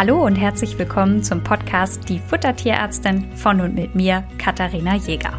Hallo und herzlich willkommen zum Podcast Die Futtertierärztin von und mit mir, Katharina Jäger.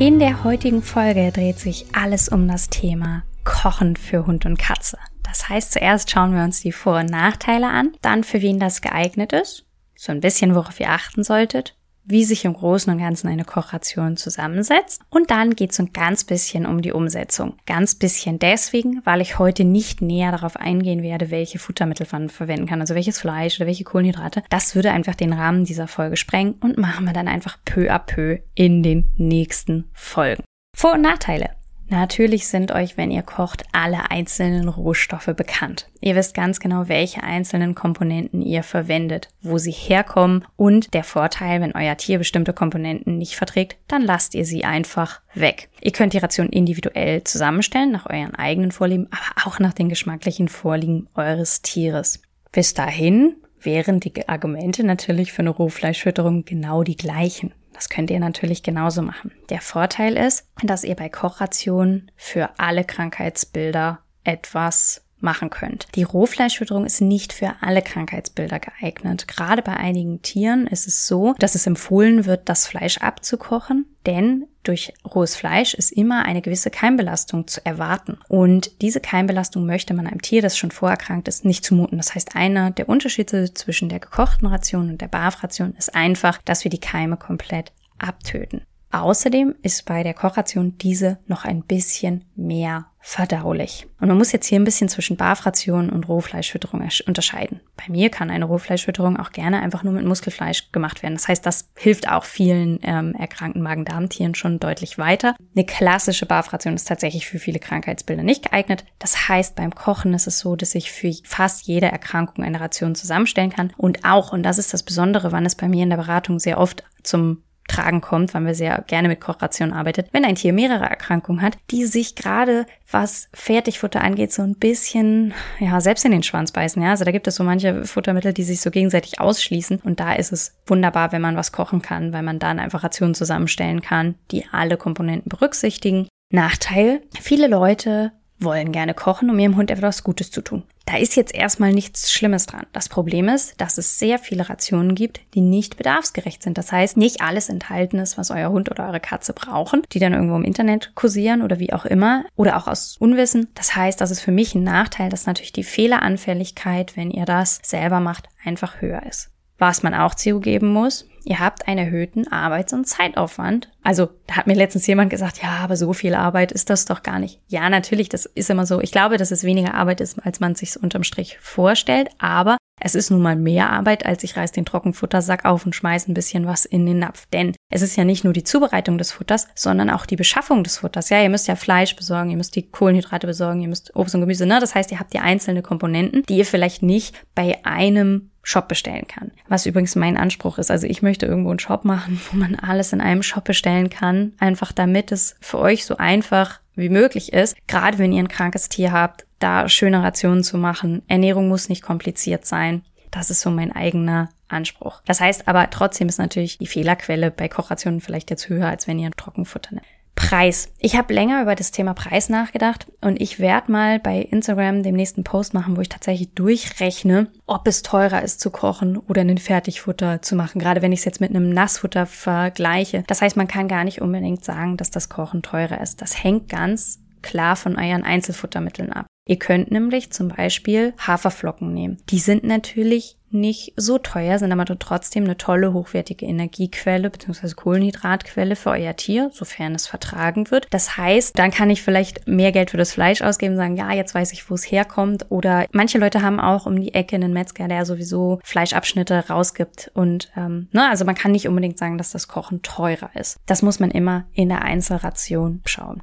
In der heutigen Folge dreht sich alles um das Thema Kochen für Hund und Katze. Das heißt, zuerst schauen wir uns die Vor- und Nachteile an, dann für wen das geeignet ist, so ein bisschen worauf ihr achten solltet wie sich im Großen und Ganzen eine Kochration zusammensetzt. Und dann geht es ein ganz bisschen um die Umsetzung. Ganz bisschen deswegen, weil ich heute nicht näher darauf eingehen werde, welche Futtermittel man verwenden kann, also welches Fleisch oder welche Kohlenhydrate. Das würde einfach den Rahmen dieser Folge sprengen und machen wir dann einfach peu à peu in den nächsten Folgen. Vor- und Nachteile. Natürlich sind euch, wenn ihr kocht, alle einzelnen Rohstoffe bekannt. Ihr wisst ganz genau, welche einzelnen Komponenten ihr verwendet, wo sie herkommen und der Vorteil, wenn euer Tier bestimmte Komponenten nicht verträgt, dann lasst ihr sie einfach weg. Ihr könnt die Ration individuell zusammenstellen, nach euren eigenen Vorlieben, aber auch nach den geschmacklichen Vorlieben eures Tieres. Bis dahin wären die Argumente natürlich für eine Rohfleischfütterung genau die gleichen. Das könnt ihr natürlich genauso machen. Der Vorteil ist, dass ihr bei Kochrationen für alle Krankheitsbilder etwas machen könnt. Die Rohfleischfütterung ist nicht für alle Krankheitsbilder geeignet. Gerade bei einigen Tieren ist es so, dass es empfohlen wird, das Fleisch abzukochen, denn durch rohes Fleisch ist immer eine gewisse Keimbelastung zu erwarten. Und diese Keimbelastung möchte man einem Tier, das schon vorerkrankt ist, nicht zumuten. Das heißt, einer der Unterschiede zwischen der gekochten Ration und der Barfration ist einfach, dass wir die Keime komplett abtöten. Außerdem ist bei der Kochration diese noch ein bisschen mehr verdaulich. Und man muss jetzt hier ein bisschen zwischen Barfration und Rohfleischfütterung unterscheiden. Bei mir kann eine Rohfleischfütterung auch gerne einfach nur mit Muskelfleisch gemacht werden. Das heißt, das hilft auch vielen ähm, erkrankten Magen-Darm-Tieren schon deutlich weiter. Eine klassische Barfration ist tatsächlich für viele Krankheitsbilder nicht geeignet. Das heißt, beim Kochen ist es so, dass ich für fast jede Erkrankung eine Ration zusammenstellen kann. Und auch, und das ist das Besondere, wann es bei mir in der Beratung sehr oft zum Tragen kommt, weil wir sehr gerne mit Kochration arbeitet, wenn ein Tier mehrere Erkrankungen hat, die sich gerade was Fertigfutter angeht, so ein bisschen, ja, selbst in den Schwanz beißen, ja. Also da gibt es so manche Futtermittel, die sich so gegenseitig ausschließen und da ist es wunderbar, wenn man was kochen kann, weil man dann einfach Rationen zusammenstellen kann, die alle Komponenten berücksichtigen. Nachteil, viele Leute wollen gerne kochen, um ihrem Hund etwas Gutes zu tun. Da ist jetzt erstmal nichts Schlimmes dran. Das Problem ist, dass es sehr viele Rationen gibt, die nicht bedarfsgerecht sind. Das heißt, nicht alles enthalten ist, was euer Hund oder eure Katze brauchen, die dann irgendwo im Internet kursieren oder wie auch immer oder auch aus Unwissen. Das heißt, das ist für mich ein Nachteil, dass natürlich die Fehleranfälligkeit, wenn ihr das selber macht, einfach höher ist. Was man auch zugeben muss, ihr habt einen erhöhten Arbeits- und Zeitaufwand. Also, da hat mir letztens jemand gesagt, ja, aber so viel Arbeit ist das doch gar nicht. Ja, natürlich, das ist immer so. Ich glaube, dass es weniger Arbeit ist, als man sich unterm Strich vorstellt, aber es ist nun mal mehr Arbeit, als ich reiß den Trockenfuttersack auf und schmeiß ein bisschen was in den Napf. Denn es ist ja nicht nur die Zubereitung des Futters, sondern auch die Beschaffung des Futters. Ja, ihr müsst ja Fleisch besorgen, ihr müsst die Kohlenhydrate besorgen, ihr müsst Obst und Gemüse, ne? Das heißt, ihr habt ja einzelne Komponenten, die ihr vielleicht nicht bei einem Shop bestellen kann. Was übrigens mein Anspruch ist. Also ich möchte irgendwo einen Shop machen, wo man alles in einem Shop bestellen kann. Einfach damit es für euch so einfach wie möglich ist. Gerade wenn ihr ein krankes Tier habt, da schöne Rationen zu machen. Ernährung muss nicht kompliziert sein. Das ist so mein eigener Anspruch. Das heißt aber trotzdem ist natürlich die Fehlerquelle bei Kochrationen vielleicht jetzt höher, als wenn ihr ein Trockenfutter nehmt. Preis. Ich habe länger über das Thema Preis nachgedacht und ich werde mal bei Instagram den nächsten Post machen, wo ich tatsächlich durchrechne, ob es teurer ist zu kochen oder ein Fertigfutter zu machen. Gerade wenn ich es jetzt mit einem Nassfutter vergleiche. Das heißt, man kann gar nicht unbedingt sagen, dass das Kochen teurer ist. Das hängt ganz klar von euren Einzelfuttermitteln ab. Ihr könnt nämlich zum Beispiel Haferflocken nehmen. Die sind natürlich nicht so teuer, sind aber trotzdem eine tolle, hochwertige Energiequelle bzw. Kohlenhydratquelle für euer Tier, sofern es vertragen wird. Das heißt, dann kann ich vielleicht mehr Geld für das Fleisch ausgeben, sagen, ja, jetzt weiß ich, wo es herkommt. Oder manche Leute haben auch um die Ecke einen Metzger, der sowieso Fleischabschnitte rausgibt. Und ähm, ne, also man kann nicht unbedingt sagen, dass das Kochen teurer ist. Das muss man immer in der Einzelration schauen.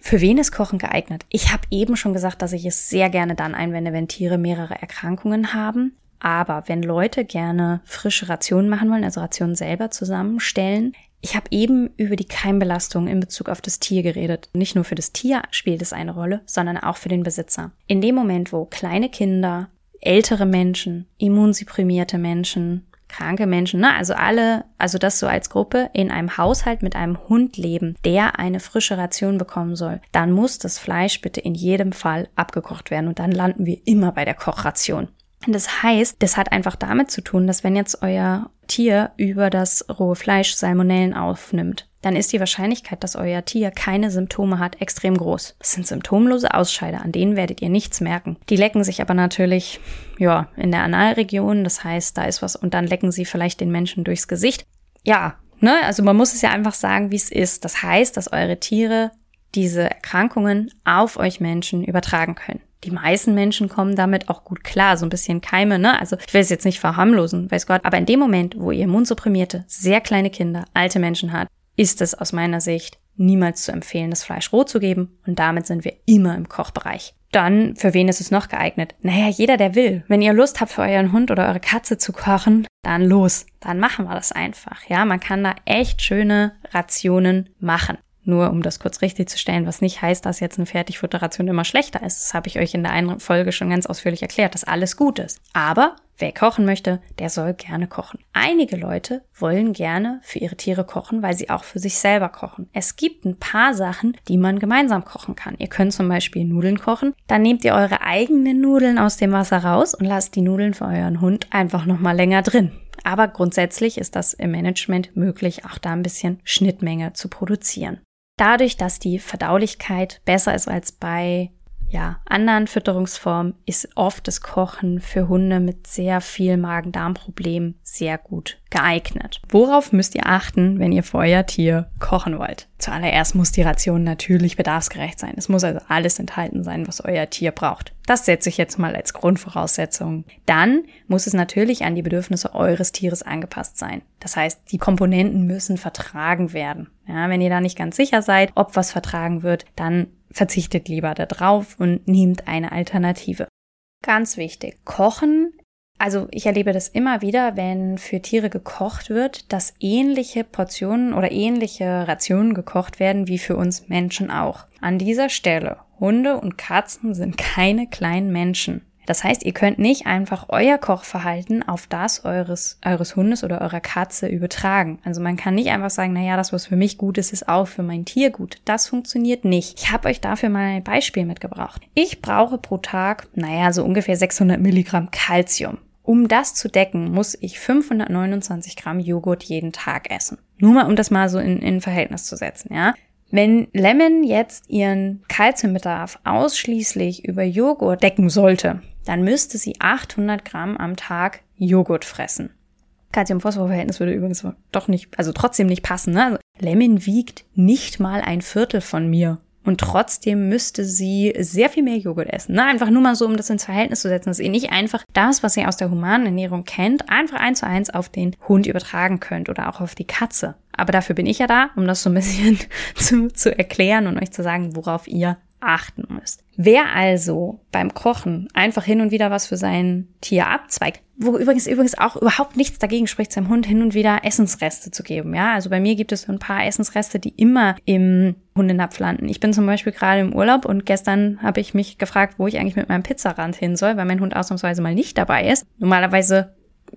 Für wen ist Kochen geeignet? Ich habe eben schon gesagt, dass ich es sehr gerne dann einwende, wenn Tiere mehrere Erkrankungen haben. Aber wenn Leute gerne frische Rationen machen wollen, also Rationen selber zusammenstellen, ich habe eben über die Keimbelastung in Bezug auf das Tier geredet. Nicht nur für das Tier spielt es eine Rolle, sondern auch für den Besitzer. In dem Moment, wo kleine Kinder, ältere Menschen, immunsupprimierte Menschen, kranke Menschen, ne? also alle, also das so als Gruppe in einem Haushalt mit einem Hund leben, der eine frische Ration bekommen soll, dann muss das Fleisch bitte in jedem Fall abgekocht werden und dann landen wir immer bei der Kochration. Das heißt, das hat einfach damit zu tun, dass wenn jetzt euer Tier über das rohe Fleisch Salmonellen aufnimmt, dann ist die Wahrscheinlichkeit, dass euer Tier keine Symptome hat, extrem groß. Das sind symptomlose Ausscheider, an denen werdet ihr nichts merken. Die lecken sich aber natürlich, ja, in der Analregion, das heißt, da ist was und dann lecken sie vielleicht den Menschen durchs Gesicht. Ja, ne, also man muss es ja einfach sagen, wie es ist. Das heißt, dass eure Tiere diese Erkrankungen auf euch Menschen übertragen können. Die meisten Menschen kommen damit auch gut klar, so ein bisschen Keime, ne? Also ich will es jetzt nicht verharmlosen, weiß Gott, aber in dem Moment, wo ihr immunsupprimierte, sehr kleine Kinder, alte Menschen habt, ist es aus meiner Sicht niemals zu empfehlen, das Fleisch roh zu geben und damit sind wir immer im Kochbereich. Dann, für wen ist es noch geeignet? Naja, jeder, der will. Wenn ihr Lust habt, für euren Hund oder eure Katze zu kochen, dann los. Dann machen wir das einfach. Ja, man kann da echt schöne Rationen machen. Nur um das kurz richtig zu stellen, was nicht heißt, dass jetzt eine Fertigfutteration immer schlechter ist. Das habe ich euch in der einen Folge schon ganz ausführlich erklärt, dass alles gut ist. Aber wer kochen möchte, der soll gerne kochen. Einige Leute wollen gerne für ihre Tiere kochen, weil sie auch für sich selber kochen. Es gibt ein paar Sachen, die man gemeinsam kochen kann. Ihr könnt zum Beispiel Nudeln kochen. Dann nehmt ihr eure eigenen Nudeln aus dem Wasser raus und lasst die Nudeln für euren Hund einfach nochmal länger drin. Aber grundsätzlich ist das im Management möglich, auch da ein bisschen Schnittmenge zu produzieren. Dadurch, dass die Verdaulichkeit besser ist als bei ja, anderen Fütterungsformen, ist oft das Kochen für Hunde mit sehr viel Magen-Darm-Problemen sehr gut geeignet. Worauf müsst ihr achten, wenn ihr für euer Tier kochen wollt? Zuallererst muss die Ration natürlich bedarfsgerecht sein. Es muss also alles enthalten sein, was euer Tier braucht. Das setze ich jetzt mal als Grundvoraussetzung. Dann muss es natürlich an die Bedürfnisse eures Tieres angepasst sein. Das heißt, die Komponenten müssen vertragen werden. Ja, wenn ihr da nicht ganz sicher seid, ob was vertragen wird, dann verzichtet lieber darauf und nehmt eine Alternative. Ganz wichtig. Kochen also ich erlebe das immer wieder, wenn für Tiere gekocht wird, dass ähnliche Portionen oder ähnliche Rationen gekocht werden wie für uns Menschen auch. An dieser Stelle, Hunde und Katzen sind keine kleinen Menschen. Das heißt, ihr könnt nicht einfach euer Kochverhalten auf das eures, eures Hundes oder eurer Katze übertragen. Also man kann nicht einfach sagen, naja, das, was für mich gut ist, ist auch für mein Tier gut. Das funktioniert nicht. Ich habe euch dafür mal ein Beispiel mitgebracht. Ich brauche pro Tag, naja, so ungefähr 600 Milligramm Calcium. Um das zu decken, muss ich 529 Gramm Joghurt jeden Tag essen. Nur mal, um das mal so in, in Verhältnis zu setzen, ja. Wenn Lemon jetzt ihren Kalziumbedarf ausschließlich über Joghurt decken sollte, dann müsste sie 800 Gramm am Tag Joghurt fressen. Calcium-Phosphor-Verhältnis würde übrigens doch nicht, also trotzdem nicht passen. Ne? Also Lemon wiegt nicht mal ein Viertel von mir. Und trotzdem müsste sie sehr viel mehr Joghurt essen. Ne? Einfach nur mal so, um das ins Verhältnis zu setzen, dass ihr nicht einfach das, was ihr aus der humanen Ernährung kennt, einfach eins zu eins auf den Hund übertragen könnt oder auch auf die Katze. Aber dafür bin ich ja da, um das so ein bisschen zu, zu erklären und euch zu sagen, worauf ihr achten müsst. Wer also beim Kochen einfach hin und wieder was für sein Tier abzweigt, wo übrigens übrigens auch überhaupt nichts dagegen spricht, seinem Hund hin und wieder Essensreste zu geben. Ja, also bei mir gibt es ein paar Essensreste, die immer im Hundenapf landen. Ich bin zum Beispiel gerade im Urlaub und gestern habe ich mich gefragt, wo ich eigentlich mit meinem Pizzarand hin soll, weil mein Hund ausnahmsweise mal nicht dabei ist. Normalerweise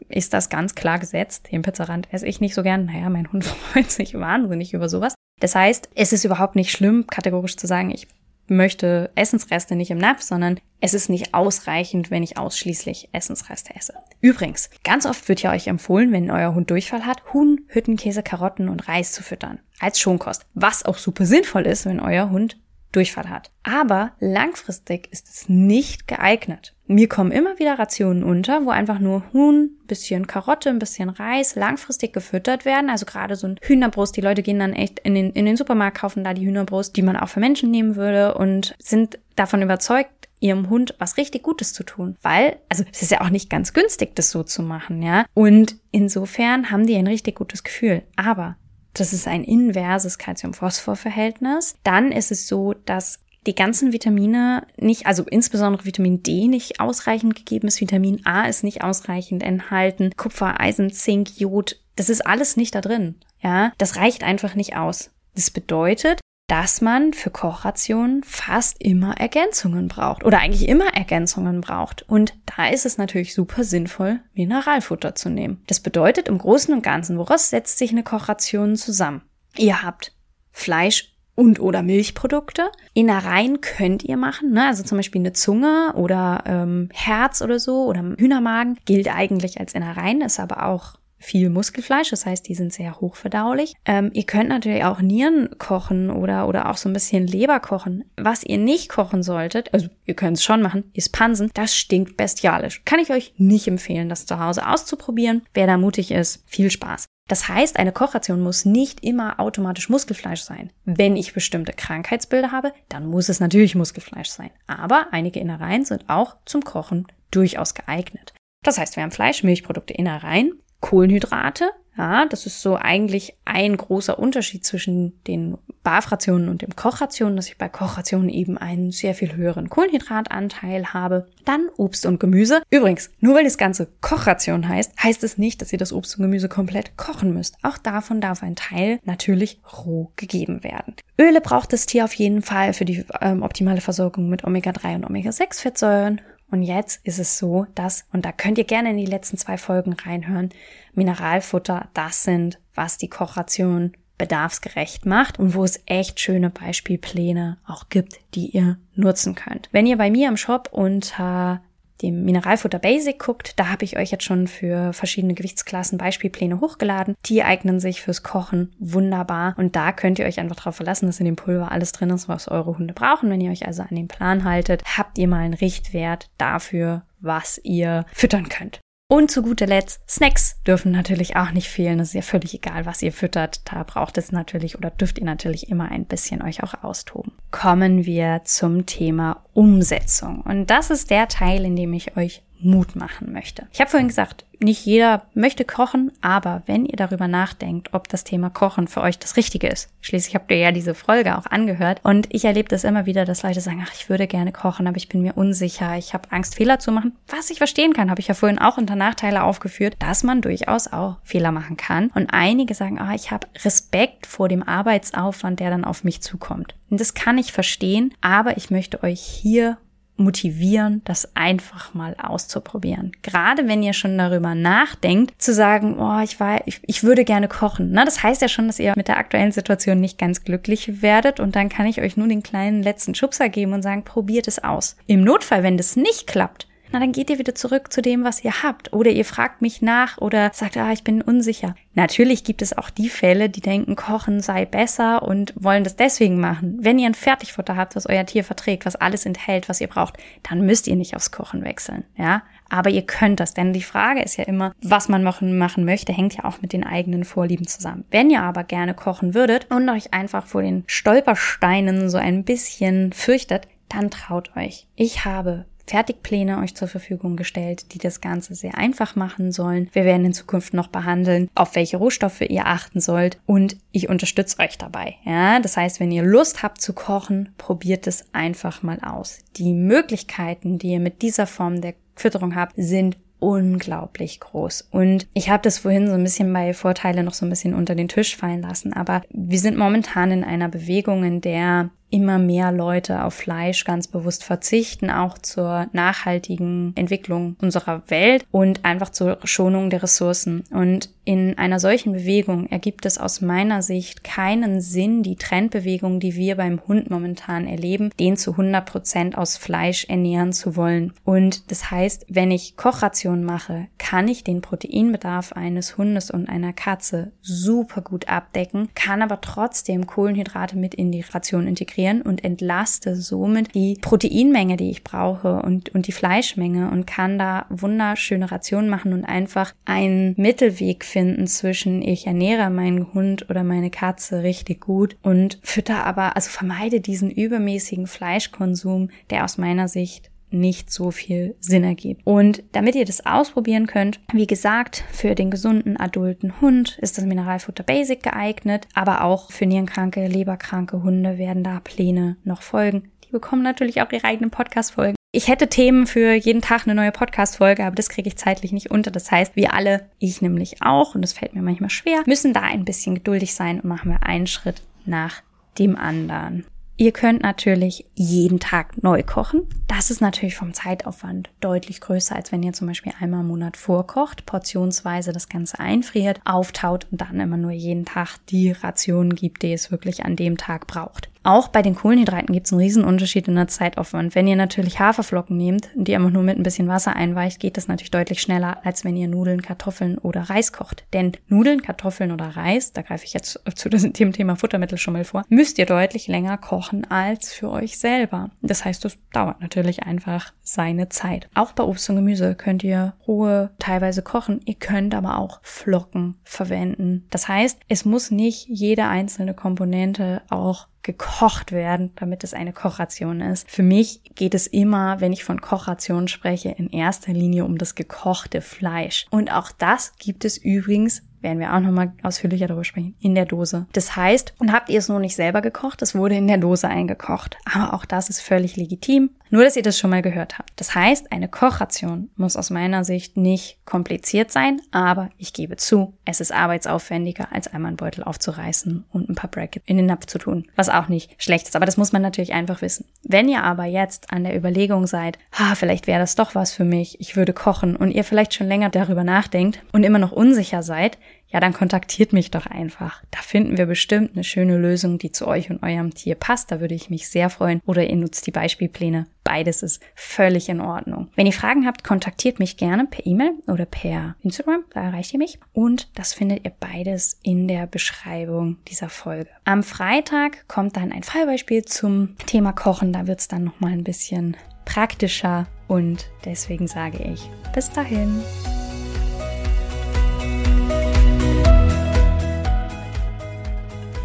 ist das ganz klar gesetzt. Den Pizzarand esse ich nicht so gern. Naja, mein Hund freut sich wahnsinnig über sowas. Das heißt, es ist überhaupt nicht schlimm, kategorisch zu sagen, ich möchte Essensreste nicht im Napf, sondern es ist nicht ausreichend, wenn ich ausschließlich Essensreste esse. Übrigens, ganz oft wird ja euch empfohlen, wenn euer Hund Durchfall hat, Huhn, Hüttenkäse, Karotten und Reis zu füttern. Als Schonkost. Was auch super sinnvoll ist, wenn euer Hund Durchfall hat. Aber langfristig ist es nicht geeignet. Mir kommen immer wieder Rationen unter, wo einfach nur Huhn, bisschen Karotte, ein bisschen Reis langfristig gefüttert werden. Also gerade so ein Hühnerbrust. Die Leute gehen dann echt in den, in den Supermarkt, kaufen da die Hühnerbrust, die man auch für Menschen nehmen würde und sind davon überzeugt, ihrem Hund was richtig Gutes zu tun. Weil, also es ist ja auch nicht ganz günstig, das so zu machen, ja. Und insofern haben die ein richtig gutes Gefühl. Aber das ist ein inverses Calcium-Phosphor-Verhältnis. Dann ist es so, dass die ganzen Vitamine nicht, also insbesondere Vitamin D nicht ausreichend gegeben ist, Vitamin A ist nicht ausreichend enthalten, Kupfer, Eisen, Zink, Jod, das ist alles nicht da drin. Ja, das reicht einfach nicht aus. Das bedeutet, dass man für Kochrationen fast immer Ergänzungen braucht oder eigentlich immer Ergänzungen braucht. Und da ist es natürlich super sinnvoll, Mineralfutter zu nehmen. Das bedeutet im Großen und Ganzen, woraus setzt sich eine Kochration zusammen? Ihr habt Fleisch und oder Milchprodukte. Innereien könnt ihr machen, ne? also zum Beispiel eine Zunge oder ähm, Herz oder so oder Hühnermagen gilt eigentlich als Innereien, ist aber auch viel Muskelfleisch, das heißt, die sind sehr hochverdaulich. Ähm, ihr könnt natürlich auch Nieren kochen oder, oder auch so ein bisschen Leber kochen. Was ihr nicht kochen solltet, also ihr könnt es schon machen, ist Pansen. Das stinkt bestialisch. Kann ich euch nicht empfehlen, das zu Hause auszuprobieren. Wer da mutig ist, viel Spaß. Das heißt, eine Kochration muss nicht immer automatisch Muskelfleisch sein. Wenn ich bestimmte Krankheitsbilder habe, dann muss es natürlich Muskelfleisch sein. Aber einige Innereien sind auch zum Kochen durchaus geeignet. Das heißt, wir haben Fleisch, Milchprodukte, Innereien Kohlenhydrate. Ja, das ist so eigentlich ein großer Unterschied zwischen den Barfrationen und dem Kochrationen, dass ich bei Kochrationen eben einen sehr viel höheren Kohlenhydratanteil habe. Dann Obst und Gemüse. Übrigens, nur weil das Ganze Kochration heißt, heißt es nicht, dass ihr das Obst und Gemüse komplett kochen müsst. Auch davon darf ein Teil natürlich roh gegeben werden. Öle braucht das Tier auf jeden Fall für die ähm, optimale Versorgung mit Omega-3 und Omega-6-Fettsäuren. Und jetzt ist es so, dass, und da könnt ihr gerne in die letzten zwei Folgen reinhören, Mineralfutter das sind, was die Kochration bedarfsgerecht macht und wo es echt schöne Beispielpläne auch gibt, die ihr nutzen könnt. Wenn ihr bei mir im Shop unter dem Mineralfutter Basic guckt, da habe ich euch jetzt schon für verschiedene Gewichtsklassen Beispielpläne hochgeladen. Die eignen sich fürs Kochen wunderbar und da könnt ihr euch einfach darauf verlassen, dass in dem Pulver alles drin ist, was eure Hunde brauchen. Wenn ihr euch also an den Plan haltet, habt ihr mal einen Richtwert dafür, was ihr füttern könnt. Und zu guter Letzt, Snacks dürfen natürlich auch nicht fehlen. Es ist ja völlig egal, was ihr füttert. Da braucht es natürlich oder dürft ihr natürlich immer ein bisschen euch auch austoben. Kommen wir zum Thema Umsetzung. Und das ist der Teil, in dem ich euch Mut machen möchte. Ich habe vorhin gesagt, nicht jeder möchte kochen, aber wenn ihr darüber nachdenkt, ob das Thema Kochen für euch das Richtige ist, schließlich habt ihr ja diese Folge auch angehört und ich erlebe das immer wieder, dass Leute sagen, ach, ich würde gerne kochen, aber ich bin mir unsicher, ich habe Angst, Fehler zu machen, was ich verstehen kann, habe ich ja vorhin auch unter Nachteile aufgeführt, dass man durchaus auch Fehler machen kann und einige sagen, ah, ich habe Respekt vor dem Arbeitsaufwand, der dann auf mich zukommt. Und das kann ich verstehen, aber ich möchte euch hier motivieren, das einfach mal auszuprobieren. Gerade wenn ihr schon darüber nachdenkt, zu sagen, oh, ich war, ich, ich würde gerne kochen. Na, das heißt ja schon, dass ihr mit der aktuellen Situation nicht ganz glücklich werdet und dann kann ich euch nur den kleinen letzten Schubser geben und sagen, probiert es aus. Im Notfall, wenn das nicht klappt, na dann geht ihr wieder zurück zu dem, was ihr habt. Oder ihr fragt mich nach oder sagt, ah, ich bin unsicher. Natürlich gibt es auch die Fälle, die denken, Kochen sei besser und wollen das deswegen machen. Wenn ihr ein Fertigfutter habt, was euer Tier verträgt, was alles enthält, was ihr braucht, dann müsst ihr nicht aufs Kochen wechseln, ja. Aber ihr könnt das, denn die Frage ist ja immer, was man machen, machen möchte, hängt ja auch mit den eigenen Vorlieben zusammen. Wenn ihr aber gerne kochen würdet und euch einfach vor den Stolpersteinen so ein bisschen fürchtet, dann traut euch. Ich habe Fertigpläne euch zur Verfügung gestellt, die das Ganze sehr einfach machen sollen. Wir werden in Zukunft noch behandeln, auf welche Rohstoffe ihr achten sollt und ich unterstütze euch dabei. Ja, das heißt, wenn ihr Lust habt zu kochen, probiert es einfach mal aus. Die Möglichkeiten, die ihr mit dieser Form der Fütterung habt, sind unglaublich groß. Und ich habe das vorhin so ein bisschen bei Vorteile noch so ein bisschen unter den Tisch fallen lassen, aber wir sind momentan in einer Bewegung, in der immer mehr Leute auf Fleisch ganz bewusst verzichten, auch zur nachhaltigen Entwicklung unserer Welt und einfach zur Schonung der Ressourcen. Und in einer solchen Bewegung ergibt es aus meiner Sicht keinen Sinn, die Trendbewegung, die wir beim Hund momentan erleben, den zu 100 Prozent aus Fleisch ernähren zu wollen. Und das heißt, wenn ich Kochration mache, kann ich den Proteinbedarf eines Hundes und einer Katze super gut abdecken, kann aber trotzdem Kohlenhydrate mit in die Ration integrieren integrieren und entlaste somit die Proteinmenge, die ich brauche und, und die Fleischmenge und kann da wunderschöne Rationen machen und einfach einen Mittelweg finden zwischen ich ernähre meinen Hund oder meine Katze richtig gut und fütter aber, also vermeide diesen übermäßigen Fleischkonsum, der aus meiner Sicht nicht so viel Sinn ergibt. Und damit ihr das ausprobieren könnt, wie gesagt, für den gesunden adulten Hund ist das Mineralfutter Basic geeignet, aber auch für nierenkranke, leberkranke Hunde werden da Pläne noch folgen. Die bekommen natürlich auch ihre eigenen Podcast-Folgen. Ich hätte Themen für jeden Tag eine neue Podcast-Folge, aber das kriege ich zeitlich nicht unter. Das heißt, wir alle, ich nämlich auch, und das fällt mir manchmal schwer, müssen da ein bisschen geduldig sein und machen wir einen Schritt nach dem anderen. Ihr könnt natürlich jeden Tag neu kochen. Das ist natürlich vom Zeitaufwand deutlich größer, als wenn ihr zum Beispiel einmal im Monat vorkocht, portionsweise das Ganze einfriert, auftaut und dann immer nur jeden Tag die Rationen gibt, die es wirklich an dem Tag braucht. Auch bei den Kohlenhydraten gibt es einen riesen Unterschied in der Zeitaufwand. Wenn ihr natürlich Haferflocken nehmt und die einfach nur mit ein bisschen Wasser einweicht, geht das natürlich deutlich schneller, als wenn ihr Nudeln, Kartoffeln oder Reis kocht. Denn Nudeln, Kartoffeln oder Reis, da greife ich jetzt zu dem Thema Futtermittel schon mal vor, müsst ihr deutlich länger kochen als für euch selber. Das heißt, das dauert natürlich einfach seine Zeit. Auch bei Obst und Gemüse könnt ihr rohe teilweise kochen. Ihr könnt aber auch Flocken verwenden. Das heißt, es muss nicht jede einzelne Komponente auch gekocht werden, damit es eine Kochration ist. Für mich geht es immer, wenn ich von Kochration spreche, in erster Linie um das gekochte Fleisch. Und auch das gibt es übrigens werden wir auch nochmal ausführlicher darüber sprechen, in der Dose. Das heißt, und habt ihr es nur nicht selber gekocht, es wurde in der Dose eingekocht. Aber auch das ist völlig legitim. Nur, dass ihr das schon mal gehört habt. Das heißt, eine Kochration muss aus meiner Sicht nicht kompliziert sein, aber ich gebe zu, es ist arbeitsaufwendiger, als einmal einen Beutel aufzureißen und ein paar Brackets in den Napf zu tun. Was auch nicht schlecht ist, aber das muss man natürlich einfach wissen. Wenn ihr aber jetzt an der Überlegung seid, ah, vielleicht wäre das doch was für mich, ich würde kochen und ihr vielleicht schon länger darüber nachdenkt und immer noch unsicher seid, ja, dann kontaktiert mich doch einfach. Da finden wir bestimmt eine schöne Lösung, die zu euch und eurem Tier passt. Da würde ich mich sehr freuen. Oder ihr nutzt die Beispielpläne. Beides ist völlig in Ordnung. Wenn ihr Fragen habt, kontaktiert mich gerne per E-Mail oder per Instagram. Da erreicht ihr mich. Und das findet ihr beides in der Beschreibung dieser Folge. Am Freitag kommt dann ein Fallbeispiel zum Thema Kochen. Da wird es dann nochmal ein bisschen praktischer. Und deswegen sage ich, bis dahin.